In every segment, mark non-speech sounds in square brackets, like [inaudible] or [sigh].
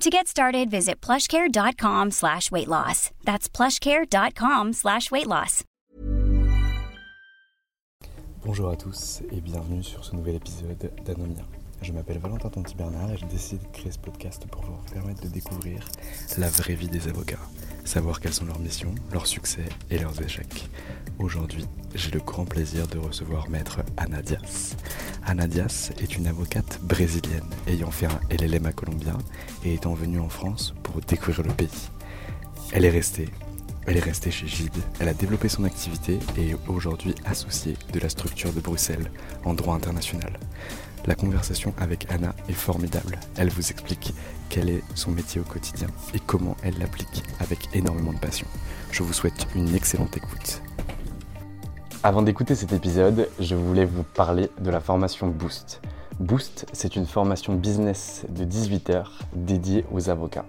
To get started, visit plushcare.com slash weight loss. That's plushcare.com slash weight loss. Bonjour à tous et bienvenue sur ce nouvel épisode d'Anomia. Je m'appelle Valentin Tonti Bernard et j'ai décidé de créer ce podcast pour vous permettre de découvrir la vraie vie des avocats, savoir quelles sont leurs missions, leurs succès et leurs échecs. Aujourd'hui, j'ai le grand plaisir de recevoir maître Ana Dias. Ana Dias est une avocate brésilienne ayant fait un LLM à Colombien et étant venue en France pour découvrir le pays. Elle est restée elle est restée chez Gide, elle a développé son activité et est aujourd'hui associée de la structure de Bruxelles en droit international. La conversation avec Anna est formidable. Elle vous explique quel est son métier au quotidien et comment elle l'applique avec énormément de passion. Je vous souhaite une excellente écoute. Avant d'écouter cet épisode, je voulais vous parler de la formation Boost. Boost, c'est une formation business de 18 heures dédiée aux avocats,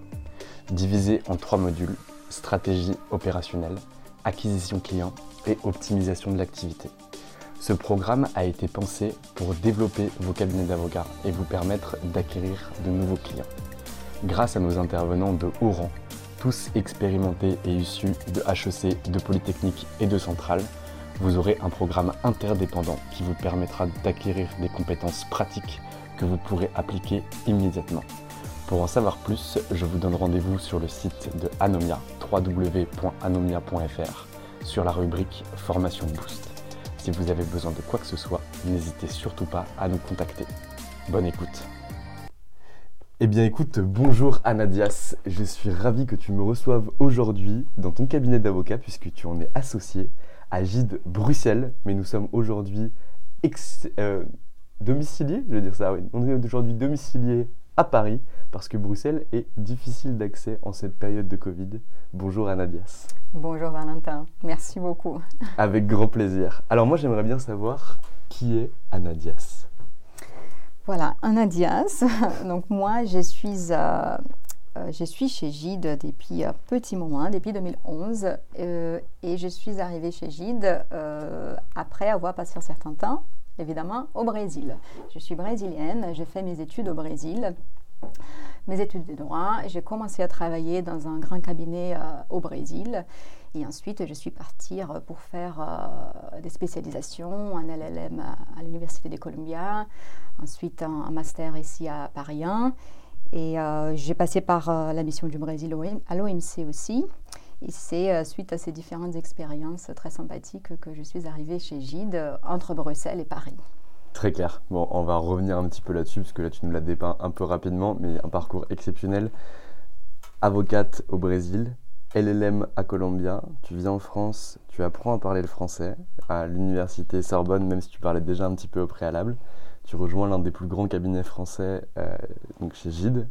divisée en trois modules stratégie opérationnelle, acquisition client et optimisation de l'activité. Ce programme a été pensé pour développer vos cabinets d'avocats et vous permettre d'acquérir de nouveaux clients. Grâce à nos intervenants de haut rang, tous expérimentés et issus de HEC, de Polytechnique et de Centrale, vous aurez un programme interdépendant qui vous permettra d'acquérir des compétences pratiques que vous pourrez appliquer immédiatement. Pour en savoir plus, je vous donne rendez-vous sur le site de Anomia, www.anomia.fr, sur la rubrique Formation Boost. Si vous avez besoin de quoi que ce soit, n'hésitez surtout pas à nous contacter. Bonne écoute. Eh bien écoute, bonjour Anadias, je suis ravi que tu me reçoives aujourd'hui dans ton cabinet d'avocat puisque tu en es associé à Gide Bruxelles, mais nous sommes aujourd'hui euh, domiciliés, je veux dire ça, oui, on est aujourd'hui domiciliés à Paris parce que Bruxelles est difficile d'accès en cette période de Covid. Bonjour Anadias. Bonjour Valentin, merci beaucoup. [laughs] Avec grand plaisir. Alors moi j'aimerais bien savoir qui est Anadias. Voilà, Anadias. [laughs] Donc moi je suis, euh, euh, je suis chez Gide depuis un petit moment, depuis 2011. Euh, et je suis arrivée chez Gide après avoir passé un certain temps évidemment, au Brésil. Je suis brésilienne, j'ai fait mes études au Brésil, mes études de droit. J'ai commencé à travailler dans un grand cabinet euh, au Brésil. Et ensuite, je suis partie euh, pour faire euh, des spécialisations, un LLM à, l'Université de Columbia, ensuite un, master ici à Paris 1. Et j'ai passé par la mission du Brésil à l'OMC aussi. Et c'est suite à ces différentes expériences très sympathiques que je suis arrivée chez Gide entre Bruxelles et Paris. Très clair. Bon, on va revenir un petit peu là-dessus, parce que là, tu nous l'as dépeint un peu rapidement, mais un parcours exceptionnel. Avocate au Brésil, LLM à Colombia, tu viens en France, tu apprends à parler le français à l'université Sorbonne, même si tu parlais déjà un petit peu au préalable. Tu rejoins l'un des plus grands cabinets français, euh, donc chez Gide,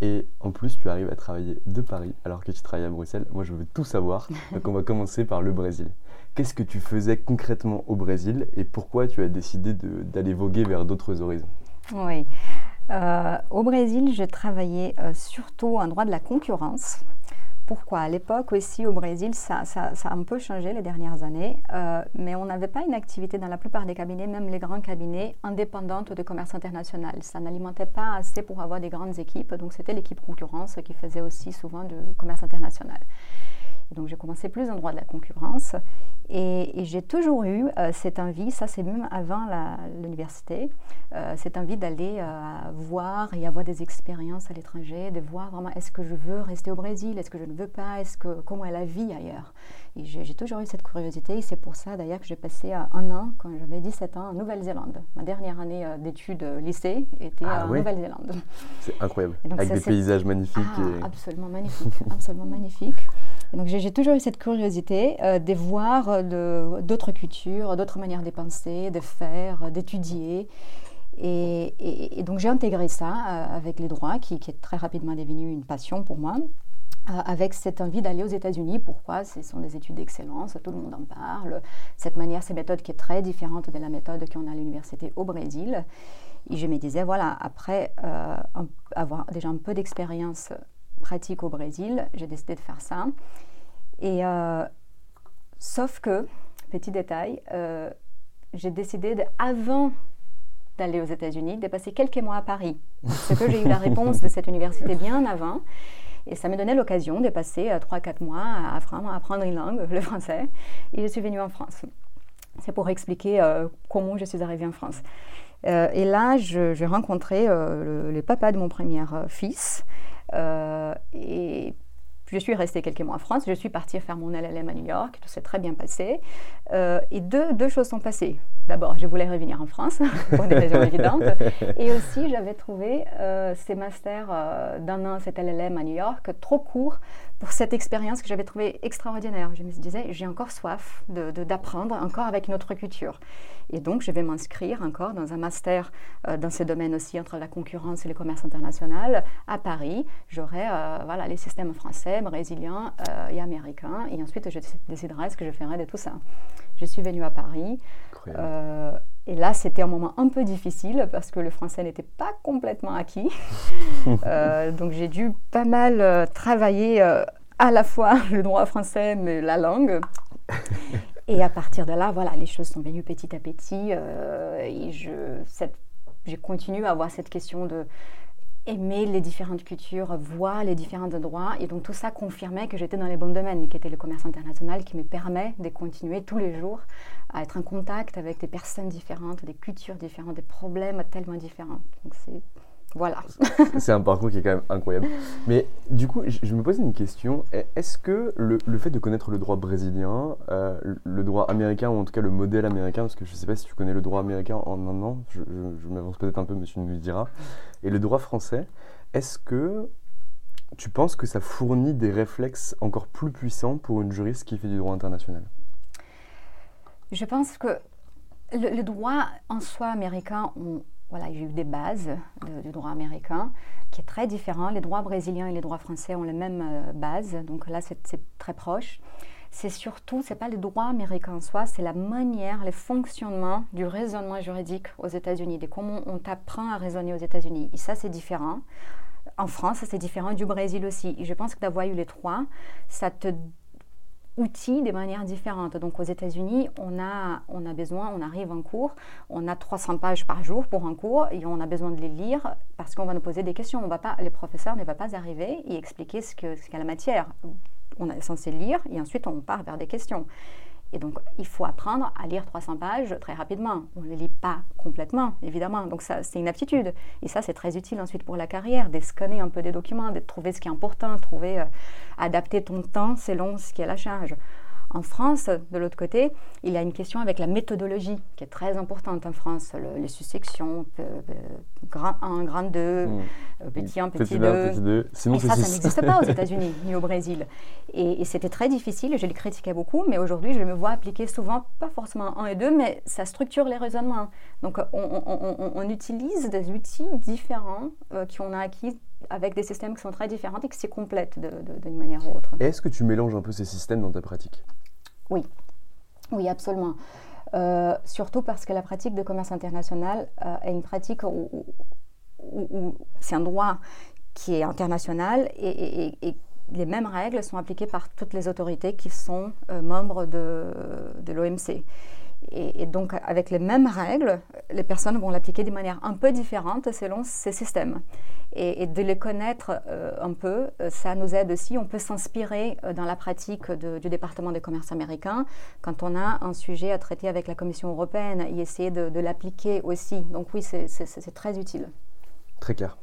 et en plus, tu arrives à travailler de Paris alors que tu travailles à Bruxelles. Moi, je veux tout savoir. [laughs] Donc, on va commencer par le Brésil. Qu'est-ce que tu faisais concrètement au Brésil et pourquoi tu as décidé d'aller voguer vers d'autres horizons? Oui. Euh, au Brésil, je travaillais euh, surtout en droit de la concurrence pourquoi À l'époque aussi au Brésil, ça, ça, a un peu changé les dernières années, euh, mais on n'avait pas une activité dans la plupart des cabinets, même les grands cabinets, indépendante de commerce international. Ça n'alimentait pas assez pour avoir des grandes équipes, donc c'était l'équipe concurrence qui faisait aussi souvent du commerce international donc j'ai commencé plus en droit de la concurrence et, j'ai toujours eu euh, cette envie, ça c'est même avant l'université, euh, cette envie d'aller euh, voir et avoir des expériences à l'étranger, de voir vraiment est-ce que je veux rester au Brésil, est-ce que je ne veux pas, est-ce que comment est la vie ailleurs? Et j'ai toujours eu cette curiosité et c'est pour ça d'ailleurs que j'ai passé un an quand j'avais 17 ans en Nouvelle-Zélande. Ma dernière année d'études lycée était ah en Nouvelle-Zélande. C'est incroyable, avec des paysages magnifiques. Ah, Absolument magnifique, absolument magnifique. Donc j'ai toujours eu cette curiosité euh, de voir euh, d'autres cultures, d'autres manières de penser, de faire, d'étudier. Et, donc j'ai intégré ça euh, avec les droits, qui, est très rapidement devenu une passion pour moi, avec cette envie d'aller aux États-Unis. Pourquoi? Ce sont des études d'excellence, tout le monde en parle. Cette manière, cette méthode qui est très différente de la méthode qu'on a à l'université au Brésil. Et je me disais, voilà, après avoir déjà un peu d'expérience pratique au Brésil, j'ai décidé de faire ça. Et euh, sauf que, petit détail, euh, j'ai décidé, de, avant d'aller aux États-Unis, de passer quelques mois à Paris. Parce que j'ai eu la réponse de cette université bien avant. Et ça me donnait l'occasion de passer 3-4 euh, mois à, vraiment apprendre une langue, [laughs] le français. Et je suis venue en France. C'est pour expliquer comment je suis arrivée en France. et là, j'ai rencontré le, le, papa de mon premier fils. Et je suis restée quelques mois en France, je suis partie faire mon LLM à New York, tout s'est très bien passé. Euh, et deux, choses sont passées. D'abord, je voulais revenir en France, [laughs] pour des raisons évidentes. Et aussi, j'avais trouvé euh, ces masters euh, d'un an, cet LLM à New York, trop court pour cette expérience que j'avais trouvée extraordinaire. Je me disais, j'ai encore soif d'apprendre, de, encore avec notre culture. Et donc, je vais m'inscrire encore dans un master euh, dans ce domaine aussi, entre la concurrence et le commerce international, à Paris. J'aurai euh, voilà, les systèmes français, brésiliens euh, et américains. Et ensuite, je déciderai ce que je ferai de tout ça. Je suis venue à Paris. Et là, c'était un moment un peu difficile parce que le français n'était pas complètement acquis. [laughs] donc, j'ai dû pas mal travailler à la fois [laughs] le droit français, mais la langue. [laughs] Et à partir de là, voilà, les choses sont venues petit à petit. Euh, et je, j'ai continué à avoir cette question de aimer les différentes cultures, voir les différents endroits. Et donc tout ça confirmait que j'étais dans les bons domaines, qui était le commerce international, qui me permet de continuer tous les jours à être en contact avec des personnes différentes, des cultures différentes, des problèmes tellement différents. Donc c'est voilà. c'est un parcours qui est quand même incroyable. Mais du coup, je, me posais une question. Est-ce que le, fait de connaître le droit brésilien, euh, le droit américain, ou en tout cas le modèle américain, parce que je ne sais pas si tu connais le droit américain en un an, je, m'avance peut-être un peu, monsieur nous le dira, et le droit français, est-ce que tu penses que ça fournit des réflexes encore plus puissants pour une juriste qui fait du droit international? Je pense que le, le droit en soi américain, on, voilà, j'ai eu des bases du droit américain qui est très différent. Les droits brésiliens et les droits français ont les mêmes euh, bases, donc là c'est très proche. C'est surtout, c'est pas le droit américain en soi, c'est la manière, le fonctionnement du raisonnement juridique aux États-Unis, de comment on t'apprend à raisonner aux États-Unis. Et ça c'est différent. En France, c'est différent du Brésil aussi. Et je pense que d'avoir eu les trois, ça te outils de manière différente. Donc aux États-Unis, on a, on a besoin, on arrive en cours, on a 300 pages par jour pour un cours et on a besoin de les lire parce qu'on va nous poser des questions. On va pas, les professeurs ne vont pas arriver et expliquer ce qu'est ce la matière. On est censé lire et ensuite on part vers des questions. Et donc, il faut apprendre à lire 300 pages très rapidement. On ne les lit pas complètement, évidemment. Donc, ça, c'est une aptitude. Et ça, c'est très utile ensuite pour la carrière, de scanner un peu des documents, de trouver ce qui est important, trouver, euh, adapter ton temps selon ce qui est la charge. En France, de l'autre côté, il y a une question avec la méthodologie qui est très importante en France. les successions, grand 1, grand 2, hmm. euh, petit 1, petit, 2. Sinon, ça, ça n'existe pas aux [laughs] États-Unis ni au Brésil. Et, c'était très difficile, je le critiquais beaucoup, mais aujourd'hui, je me vois appliquer souvent, pas forcément 1 et 2, mais ça structure les raisonnements. Donc, on, utilise des outils différents euh, qu'on a acquis avec des systèmes qui sont très différents et qui se complètent d'une manière ou autre. Est-ce que tu mélanges un peu ces systèmes dans ta pratique? Oui, oui, absolument. Euh, surtout parce que la pratique de commerce international euh, est une pratique où, c'est un droit qui est international et, les mêmes règles sont appliquées par toutes les autorités qui sont membres de, de l'OMC. Et, donc, avec les mêmes règles, les personnes vont l'appliquer de manière un peu différente selon ces systèmes. Et, de les connaître euh, un peu, euh, ça nous aide aussi. On peut s'inspirer euh, dans la pratique du département des commerces américains quand on a un sujet à traiter avec la Commission européenne et essayer de, de l'appliquer aussi. Donc oui, c'est très utile. Très clair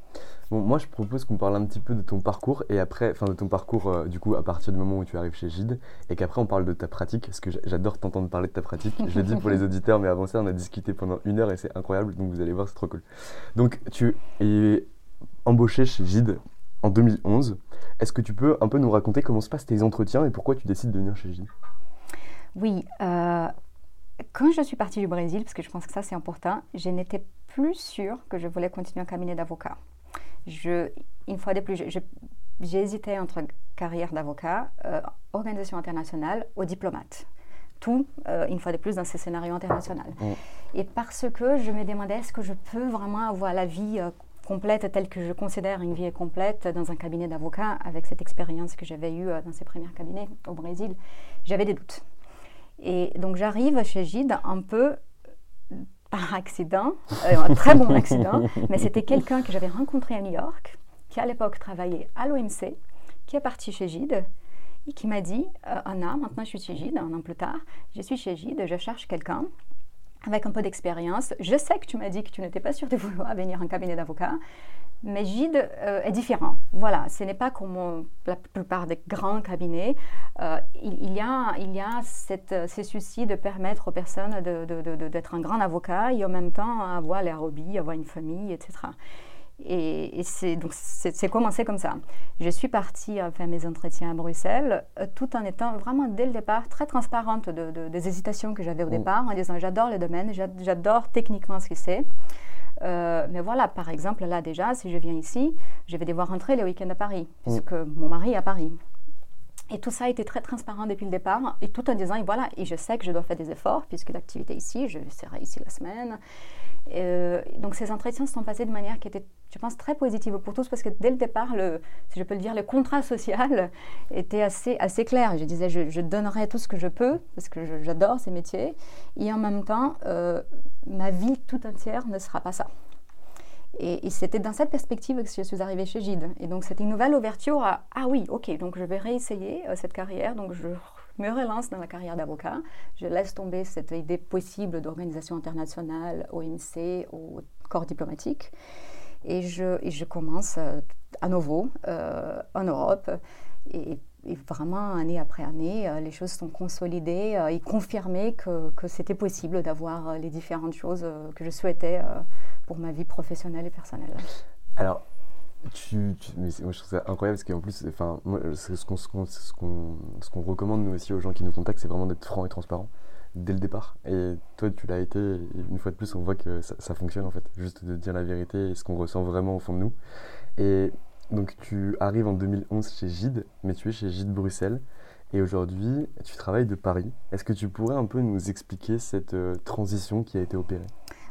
moi, je propose qu'on parle un petit peu de ton parcours et après, enfin de ton parcours euh, du coup à partir du moment où tu arrives chez Gide et qu'après on parle de ta pratique parce que j'adore t'entendre parler de ta pratique. Je l'ai dit pour les [laughs] auditeurs, mais avant ça, on a discuté pendant une heure et c'est incroyable. Donc vous allez voir, c'est trop cool. Donc tu es embauché chez Gide en 2011. Est-ce que tu peux un peu nous raconter comment se passent tes entretiens et pourquoi tu décides de venir chez Gide? Oui. Euh, quand je suis partie du Brésil, parce que je pense que ça c'est important, je n'étais plus sûre que je voulais continuer un cabinet d'avocat je, une fois de plus, j'ai hésité entre carrière d'avocat, euh, organisation internationale ou diplomate. Tout, euh, une fois de plus, dans ce scénario international. Mm. Et parce que je me demandais, est-ce que je peux vraiment avoir la vie euh, complète telle que je considère une vie complète dans un cabinet d'avocat avec cette expérience que j'avais eue dans ces premiers cabinets au Brésil? J'avais des doutes. Et donc j'arrive chez Gide un peu par accident, euh, un très bon accident, mais c'était quelqu'un que j'avais rencontré à New York, qui à l'époque travaillait à l'OMC, qui est parti chez Gide et qui m'a dit euh, Anna, maintenant je suis chez Gide, un an plus tard, je suis chez Gide, je cherche quelqu'un avec un peu d'expérience. Je sais que tu m'as dit que tu n'étais pas sûre de vouloir venir en cabinet d'avocat, mais Gide euh, est différent. Voilà, ce n'est pas comme la plupart des grands cabinets. Euh, il, y a, il y a cette, ce souci de permettre aux personnes d'être un grand avocat et en même temps avoir les hobbies, avoir une famille, etc. Et, c'est donc c'est commencé comme ça. Je suis partie faire mes entretiens à Bruxelles, euh, tout en étant vraiment dès le départ très transparente de, des hésitations que j'avais au mm. départ, en disant j'adore le domaine, j'adore techniquement ce que c'est. Euh, mais voilà, par exemple, là déjà, si je viens ici, je vais devoir rentrer les week-ends à Paris, mm. puisque mon mari est à Paris. Et tout ça a été très transparent depuis le départ, et tout en disant, et voilà, et je sais que je dois faire des efforts, puisque l'activité ici, je serai ici la semaine. Euh, donc ces entretiens se sont passés de manière qui était, je pense, très positive pour tous, parce que dès le départ, le, si je peux le dire, le contrat social [laughs] était assez, assez clair. Je disais, je, donnerai tout ce que je peux, parce que j'adore ces métiers, et en même temps, euh, ma vie tout entière ne sera pas ça. Et, c'était dans cette perspective que je suis arrivée chez Gide. Et donc c'était une nouvelle ouverture à ah oui, ok, donc je vais réessayer euh, cette carrière. Donc je me relance dans la carrière d'avocat. Je laisse tomber cette idée possible d'organisation internationale, OMC, au corps diplomatique. Et je, commence euh, à nouveau euh, en Europe. Et, vraiment, année après année, les choses sont consolidées et confirmées que, que c'était possible d'avoir les différentes choses que je souhaitais pour ma vie professionnelle et personnelle. Alors, tu, mais moi je trouve ça incroyable parce qu'en plus, enfin, moi, ce qu'on ce qu'on recommande nous aussi aux gens qui nous contactent, c'est vraiment d'être franc et transparent dès le départ. Et toi, tu l'as été. Et une fois de plus, on voit que ça, ça, fonctionne en fait, juste de dire la vérité et ce qu'on ressent vraiment au fond de nous. Et donc, tu arrives en 2011 chez Gide, mais tu es chez Gide Bruxelles. Et aujourd'hui, tu travailles de Paris. Est-ce que tu pourrais un peu nous expliquer cette euh, transition qui a été opérée?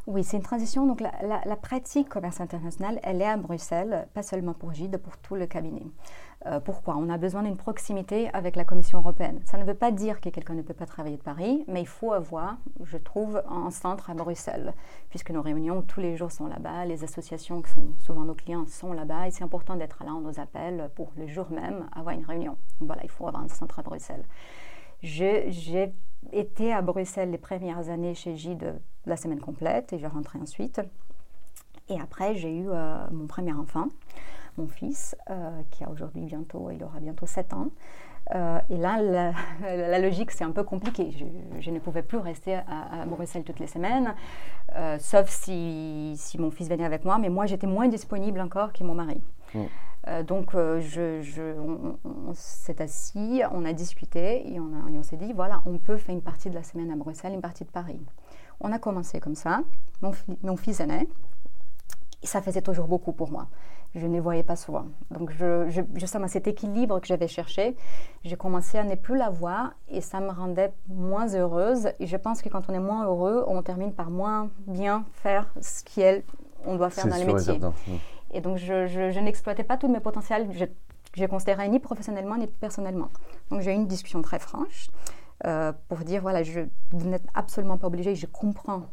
Oui, c'est une transition. Donc, la, pratique commerce international, elle est à Bruxelles, pas seulement pour Gide, pour tout le cabinet. Euh, pourquoi? On a besoin d'une proximité avec la Commission européenne. Ça ne veut pas dire que quelqu'un ne peut pas travailler de Paris, mais il faut avoir, je trouve, un centre à Bruxelles, puisque nos réunions tous les jours sont là-bas, les associations qui sont souvent nos clients sont là-bas, et c'est important d'être là, on nous appelle pour le jour même avoir une réunion. Voilà, il faut avoir un centre à Bruxelles. J'ai été à Bruxelles les premières années chez Gide la semaine complète et je rentrais ensuite. Et après, j'ai eu euh, mon premier enfant, mon fils, euh, qui a aujourd'hui bientôt, il aura bientôt 7 ans. Euh, et là, [laughs] la, logique, c'est un peu compliqué. Je, ne pouvais plus rester à, Bruxelles toutes les semaines, sauf si, si, mon fils venait avec moi, mais moi, j'étais moins disponible encore que mon mari. Mm. donc, je, je, on, s'est assis, on a discuté et on, on s'est dit, voilà, on peut faire une partie de la semaine à Bruxelles, une partie de Paris. On a commencé comme ça. Mon, mon fils aîné, et ça faisait toujours beaucoup pour moi. Je ne les voyais pas souvent. Donc, je, cet équilibre que j'avais cherché, j'ai commencé à ne plus l'avoir et ça me rendait moins heureuse. Et je pense que quand on est moins heureux, on termine par moins bien faire ce qu'on doit faire dans le métier. Et, donc, je, je n'exploitais pas tous mes potentiels. j'ai considéré ni professionnellement ni personnellement. Donc j'ai eu une discussion très franche euh, pour dire voilà, je, vous n'êtes absolument pas obligé, je comprends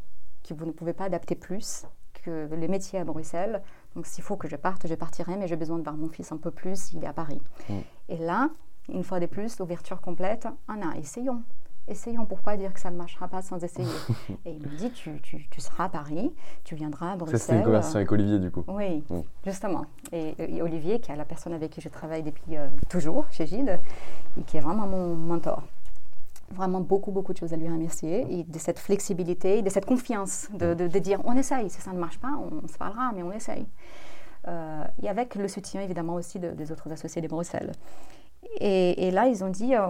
que vous ne pouvez pas adapter plus que le métier à Bruxelles. Donc s'il faut que je parte, je partirai, mais j'ai besoin de voir mon fils un peu plus, il est à Paris. Mm. Et là, une fois de plus, l'ouverture complète, ah non, essayons essayons, pourquoi dire que ça ne marchera pas sans essayer [laughs] Et il me dit, tu, tu, tu, seras à Paris, tu viendras à Bruxelles. Ça, c'était une conversation avec Olivier, du coup. Oui, justement. Et, Olivier, qui est la personne avec qui je travaille depuis euh, toujours chez Gide, et qui est vraiment mon mentor. Vraiment beaucoup, beaucoup de choses à lui remercier, et de cette flexibilité, de cette confiance, de, de, dire, on essaye, si ça ne marche pas, on, se parlera, mais on essaye. Euh, et avec le soutien évidemment aussi des autres associés de Bruxelles. Et, là, ils ont dit, euh,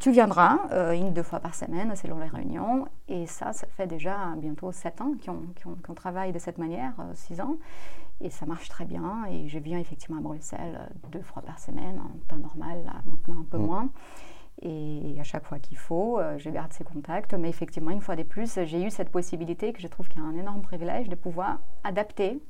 tu viendras euh, une, deux fois par semaine selon les réunions. Et ça, ça fait déjà bientôt sept ans qu'on travaille de cette manière, euh, six ans. Et ça marche très bien. Et je viens effectivement à Bruxelles deux fois par semaine, en temps normal, là, maintenant un peu mm. moins. Et à chaque fois qu'il faut, je garde ces contacts. Mais effectivement, une fois de plus, j'ai eu cette possibilité que je trouve qu'il y a un énorme privilège de pouvoir adapter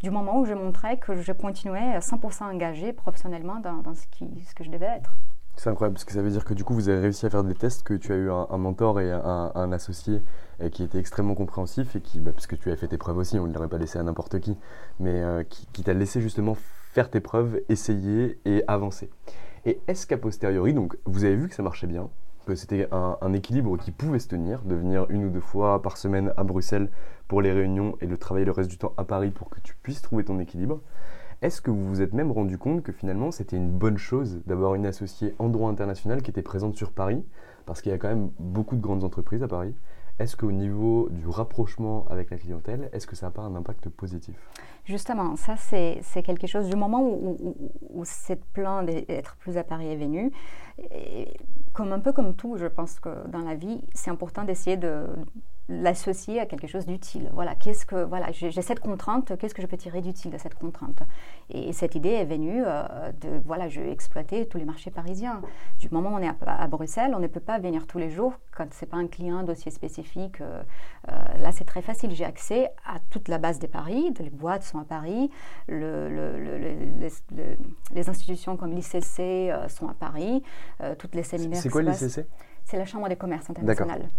du moment où je montrais que je continuais à 100% engagé professionnellement dans, ce, qui, que je devais être. C'est incroyable parce que ça veut dire que du coup vous avez réussi à faire des tests, que tu as eu un, mentor et un, associé qui était extrêmement compréhensif et qui, bah, parce que tu as fait tes preuves aussi, on ne l'aurait pas laissé à n'importe qui, mais euh, qui, qui t'a laissé justement faire tes preuves, essayer et avancer. Et est-ce qu'à posteriori, donc vous avez vu que ça marchait bien, c'était un, équilibre qui pouvait se tenir, de venir une ou deux fois par semaine à Bruxelles pour les réunions et de travailler le reste du temps à Paris pour que tu puisses trouver ton équilibre. Est-ce que vous vous êtes même rendu compte que finalement c'était une bonne chose d'avoir une associée en droit international qui était présente sur Paris? Parce qu'il y a quand même beaucoup de grandes entreprises à Paris. Est-ce qu'au niveau du rapprochement avec la clientèle, est-ce que ça n'a pas un impact positif? Justement, ça c'est quelque chose du moment où, cette plan d'être plus à Paris est venu. comme un peu comme tout, je pense que dans la vie, c'est important d'essayer de, l'associer à quelque chose d'utile. Voilà, qu'est-ce que voilà, j'ai cette contrainte, qu'est-ce que je peux tirer d'utile de cette contrainte? Et cette idée est venue euh, de voilà, je vais exploiter tous les marchés parisiens. Du moment où on est à, Bruxelles, on ne peut pas venir tous les jours quand c'est pas un client dossier spécifique. Euh, euh, là, c'est très facile. J'ai accès à toute la base des Paris, les boîtes sont à Paris, le, les institutions comme l'ICC sont à Paris, toutes les séminaires. C'est quoi l'ICC c'est la Chambre des commerces internationales.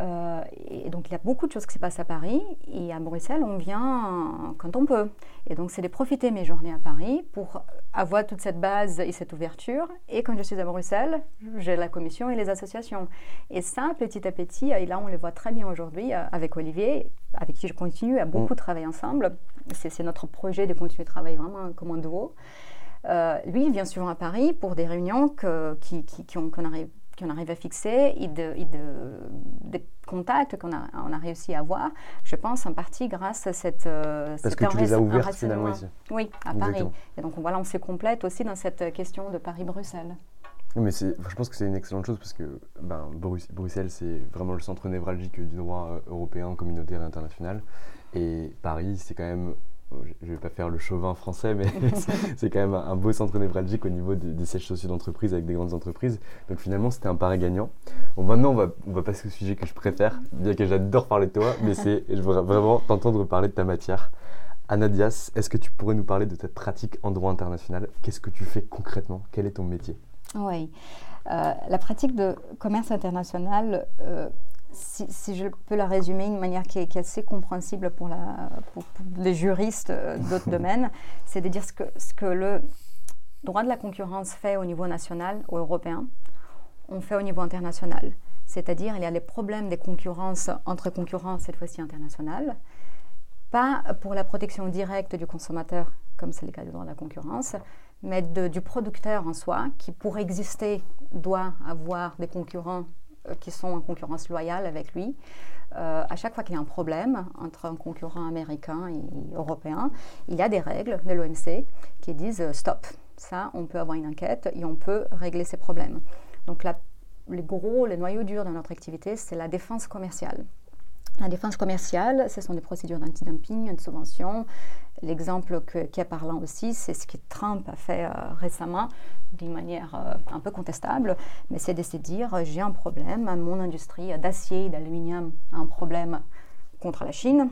Euh, et donc il y a beaucoup de choses qui se passent à Paris et à Bruxelles, on vient quand on peut. Et donc c'est de profiter mes journées à Paris pour avoir toute cette base et cette ouverture. Et quand je suis à Bruxelles, j'ai la commission et les associations. Et ça, petit à petit, et là on le voit très bien aujourd'hui euh, avec Olivier, avec qui je continue à beaucoup mm. travailler ensemble. C'est notre projet de continuer de travailler vraiment comme un duo. Euh, lui, il vient souvent à Paris pour des réunions que, qui, qui, qui qu'on arrive qu'on arrive à fixer et, de, des contacts qu'on a, on a réussi à avoir, je pense en partie grâce à cette... Euh, Parce que tu les as ouvertes finalement ici. Oui, à Paris. Et donc voilà, on se complète aussi dans cette question de Paris-Bruxelles. Mais je pense que c'est une excellente chose parce que ben, Bruxelles, c'est vraiment le centre névralgique du droit euh, européen, communautaire et international. Et Paris, c'est quand même je ne vais pas faire le chauvin français, mais [laughs] c'est quand même un beau centre névralgique au niveau des, sièges sociaux d'entreprise avec des grandes entreprises. Donc finalement, c'était un pari gagnant. Bon, maintenant, on va, on va passer au sujet que je préfère, bien que j'adore parler de toi, mais c'est, [laughs] je voudrais vraiment t'entendre parler de ta matière. Anadias, est-ce que tu pourrais nous parler de ta pratique en droit international? Qu'est-ce que tu fais concrètement? Quel est ton métier? Oui. Euh, la pratique de commerce international, euh, si, je peux la résumer d'une manière qui est, assez compréhensible pour, les juristes euh, d'autres [laughs] domaines, c'est de dire ce que, ce que le droit de la concurrence fait au niveau national ou européen, on fait au niveau international. C'est-à-dire, il y a les problèmes des concurrences entre concurrents, cette fois-ci internationales, pas pour la protection directe du consommateur, comme c'est le cas du droit de la concurrence, mais du producteur en soi, qui pour exister doit avoir des concurrents qui sont en concurrence loyale avec lui. Euh, à chaque fois qu'il y a un problème entre un concurrent américain et européen, il y a des règles de l'OMC qui disent euh, stop. Ça, on peut avoir une enquête et on peut régler ces problèmes. Donc, la, les gros, les noyaux durs de notre activité, c'est la défense commerciale. La défense commerciale, ce sont des procédures d'anti-dumping, de subvention. L'exemple qui est parlant aussi, c'est ce que Trump a fait récemment d'une manière euh, un peu contestable, mais c'est de se dire euh, j'ai un problème, mon industrie d'acier et d'aluminium a un problème contre la Chine.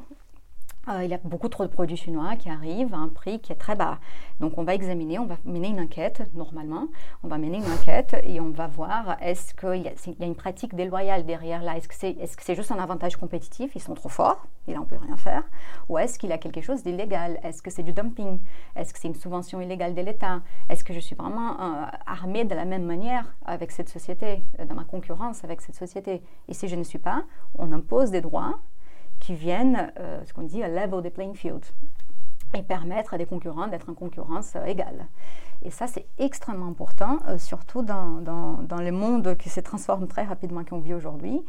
Euh, il y a beaucoup trop de produits chinois qui arrivent à un prix qui est très bas. Donc on va examiner, on va mener une enquête, normalement, on va mener une enquête et on va voir est-ce qu'il y, a une pratique déloyale derrière là, est-ce que c'est est -ce juste un avantage compétitif, ils sont trop forts, et là on ne peut rien faire, ou est-ce qu'il y a quelque chose d'illégal, est-ce que c'est du dumping, est-ce que c'est une subvention illégale de l'État, est-ce que je suis vraiment euh, armée de la même manière avec cette société, euh, dans ma concurrence avec cette société? Et si je ne suis pas, on impose des droits qui viennent, euh, ce qu'on dit, à level the playing field, et permettre à des concurrents d'être en concurrence euh, égale. Et ça, c'est extrêmement important, euh, surtout dans, dans, dans, qui se transforme très rapidement qu'on vit aujourd'hui,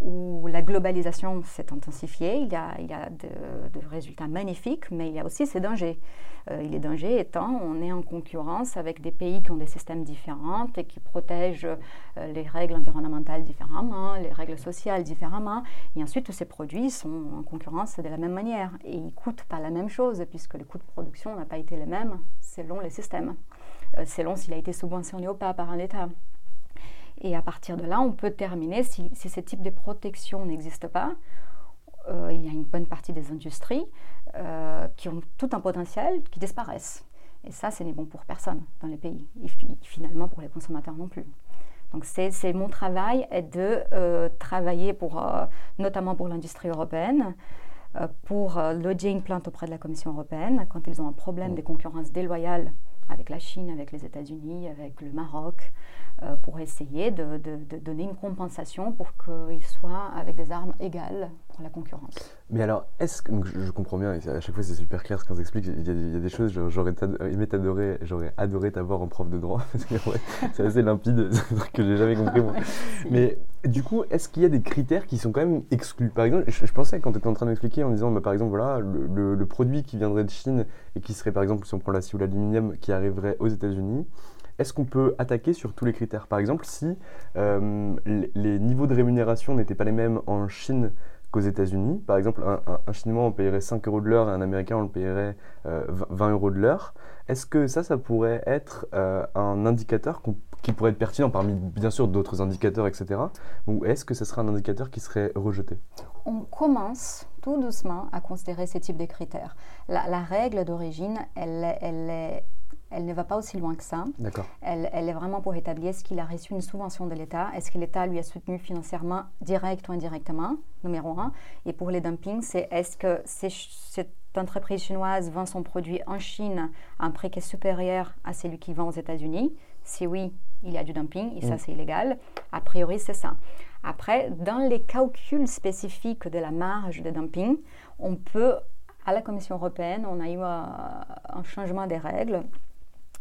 où la globalisation s'est intensifiée. Il y a, il de, résultats magnifiques, mais il y a aussi ses dangers. Euh, les dangers étant, on est en concurrence avec des pays qui ont des systèmes différents et qui protègent euh, les règles environnementales différemment, les règles sociales différemment. Et ensuite, ces produits sont en concurrence de la même manière. Et ils ne coûtent pas la même chose, puisque le coût de production n'a pas été le même selon les systèmes, euh, selon s'il a été subventionné ou pas par un État. Et à partir de là, on peut terminer, si, si ce type de protection n'existe pas, euh, il y a une bonne partie des industries euh, qui ont tout un potentiel qui disparaissent. Et ça, ce n'est bon pour personne dans les pays, et finalement pour les consommateurs non plus. Donc c'est mon travail est de euh, travailler pour, notamment pour l'industrie européenne, pour loger une plainte auprès de la Commission européenne quand ils ont un problème mmh. de concurrence déloyale avec la Chine, avec les États-Unis, avec le Maroc, euh, pour essayer de, donner une compensation pour qu'ils soient avec des armes égales pour la concurrence. Mais alors, est-ce que, je, comprends bien, à chaque fois c'est super clair ce qu'on explique, il y, a, il y, a, des choses, j'aurais aimé t'adorer, j'aurais adoré t'avoir en prof de droit, [laughs] parce que c'est assez limpide, [laughs] c'est un truc que j'ai jamais compris moi. [laughs] Mais du coup, est-ce qu'il y a des critères qui sont quand même exclus? Par exemple, je, pensais quand tu étais en train d'expliquer en disant, bah, par exemple, voilà, le, le, produit qui viendrait de Chine et qui serait par exemple, si on prend l'acier ou l'aluminium, qui arriverait aux États-Unis, est-ce qu'on peut attaquer sur tous les critères? Par exemple, si euh, les niveaux de rémunération n'étaient pas les mêmes en Chine qu'aux États-Unis, par exemple, un, Chinois, on payerait 5 euros de l'heure et un Américain, on le payerait 20 euh, euros de l'heure. Est-ce que ça, ça pourrait être euh, un indicateur qui pourrait être pertinent parmi, bien sûr, d'autres indicateurs, etc. Ou est-ce que ce serait un indicateur qui serait rejeté? On commence tout doucement à considérer ces types de critères. La, règle d'origine, elle est elle ne va pas aussi loin que ça. Elle, elle, est vraiment pour établir est-ce qu'il a reçu une subvention de l'État, est-ce que l'État lui a soutenu financièrement, direct ou indirectement, numéro un. Et pour les dumpings, c'est est-ce que cette entreprise chinoise vend son produit en Chine à un prix qui est supérieur à celui qui vend aux États-Unis? Si oui, il y a du dumping et ça, mm. c'est illégal. A priori, c'est ça. Après, dans les calculs spécifiques de la marge de dumping, on peut, à la Commission européenne, on a eu euh, un changement des règles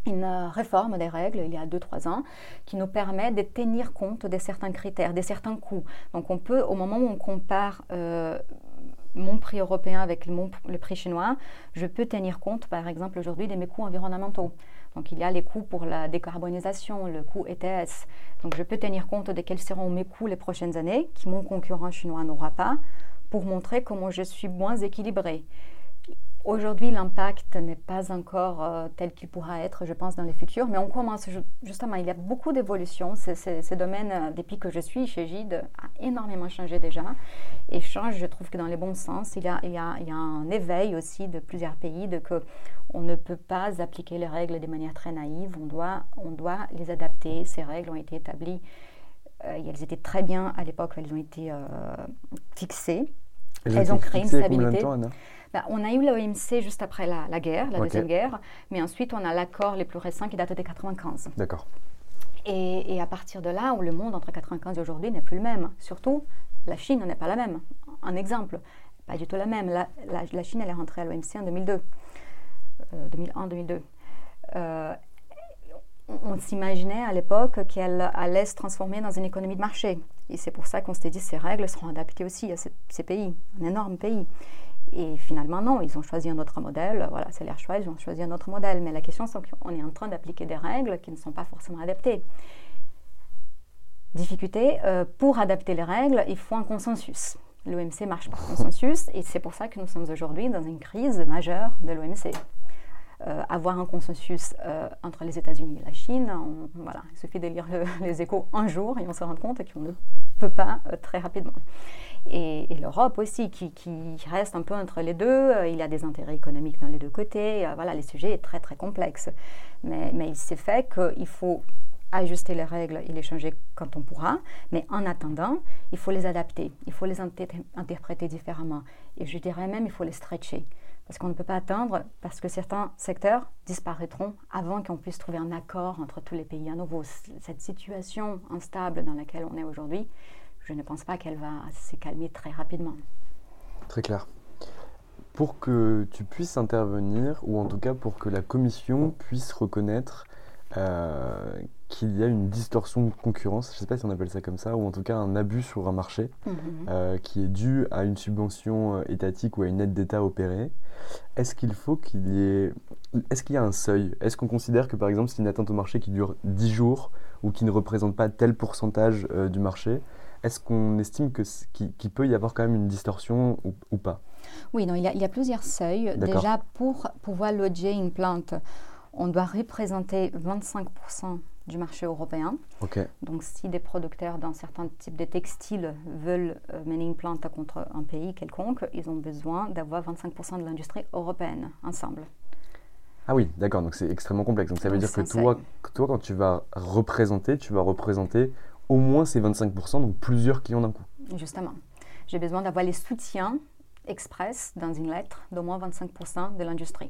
une réforme des règles il y a 2-3 ans qui nous permet de tenir compte de certains critères, de certains coûts. Donc on peut, au moment où on compare euh, mon prix européen avec le prix chinois, je peux tenir compte par exemple aujourd'hui de mes coûts environnementaux. Donc il y a les coûts pour la décarbonisation, le coût ETS. Donc je peux tenir compte de quels seront mes coûts les prochaines années, qui mon concurrent chinois n'aura pas, pour montrer comment je suis moins équilibré. Aujourd'hui, l'impact n'est pas encore euh, tel qu'il pourra être, je pense, dans le futur, mais on commence justement, il y a beaucoup d'évolutions. Ce domaine, euh, depuis que je suis chez Gide, a énormément changé déjà et change, je trouve que dans les bons sens. Il y a, il y a, il y a un éveil aussi de plusieurs pays de que on ne peut pas appliquer les règles de manière très naïve, on doit, on doit les adapter. Ces règles ont été établies, euh, elles étaient très bien à l'époque, elles ont été fixées. Elles, ont créé une stabilité. Bah, on a eu l'OMC juste après la, guerre, la Deuxième Guerre, mais ensuite on a l'accord les plus récents qui date de 95. D'accord. Et, à partir de là, où le monde entre 95 et aujourd'hui n'est plus le même. Surtout, la Chine n'est pas la même. Un exemple, pas du tout la même. La, la, Chine, elle est rentrée à l'OMC en 2002. 2001-2002. Euh, on, s'imaginait à l'époque qu'elle allait se transformer dans une économie de marché. Et c'est pour ça qu'on s'était dit que ces règles seront adaptées aussi à ces pays, un énorme pays. Et finalement, non, ils ont choisi un autre modèle. Voilà, c'est leur choix, ils ont choisi un autre modèle. Mais la question, c'est qu'on est en train d'appliquer des règles qui ne sont pas forcément adaptées. Difficulté, euh, pour adapter les règles, il faut un consensus. L'OMC marche par [laughs] consensus et c'est pour ça que nous sommes aujourd'hui dans une crise majeure de l'OMC. Euh, avoir un consensus euh, entre les États-Unis et la Chine, voilà, il suffit de lire [laughs] les échos un jour et on se rend compte qu'on ne peut pas très rapidement. Et, l'Europe aussi, qui, reste un peu entre les deux. Il y a des intérêts économiques dans les deux côtés. Voilà, les sujets sont très très complexes. Mais, mais il s'est fait qu'il faut ajuster les règles et les changer quand on pourra, mais en attendant, il faut les adapter, il faut les interpréter différemment. Et je dirais même, il faut les stretcher. Parce qu'on ne peut pas attendre, parce que certains secteurs disparaîtront avant qu'on puisse trouver un accord entre tous les pays. À nouveau, cette situation instable dans laquelle on est aujourd'hui, je ne pense pas qu'elle va se calmer très rapidement. Très clair. Pour que tu puisses intervenir, ou en tout cas pour que la Commission puisse reconnaître euh, qu'il y a une distorsion de concurrence, je ne sais pas si on appelle ça comme ça, ou en tout cas un abus sur un marché mhm. euh, qui est dû à une subvention euh, étatique ou à une aide d'État opérée. Est-ce qu'il faut qu'il y ait... Est-ce qu'il y a un seuil? Est-ce qu'on considère que par exemple c'est une atteinte au marché qui dure 10 jours ou qui ne représente pas tel pourcentage du marché, est-ce qu'on estime qu'il peut y avoir quand même une distorsion ou, pas? Oui, non, il y, a, il y, a, plusieurs seuils. Déjà, pour pouvoir loger une plante, on doit représenter 25% du marché européen. Donc si des producteurs dans certains types de textiles veulent euh, mener une plante contre un pays quelconque, ils ont besoin d'avoir 25% de l'industrie européenne ensemble. Ah oui, d'accord, donc c'est extrêmement complexe. Donc ça veut dire que toi, toi, quand tu vas représenter, tu vas représenter au moins ces 25%, donc plusieurs clients d'un coup. Justement. J'ai besoin d'avoir les soutiens express dans une lettre d'au moins 25% de l'industrie.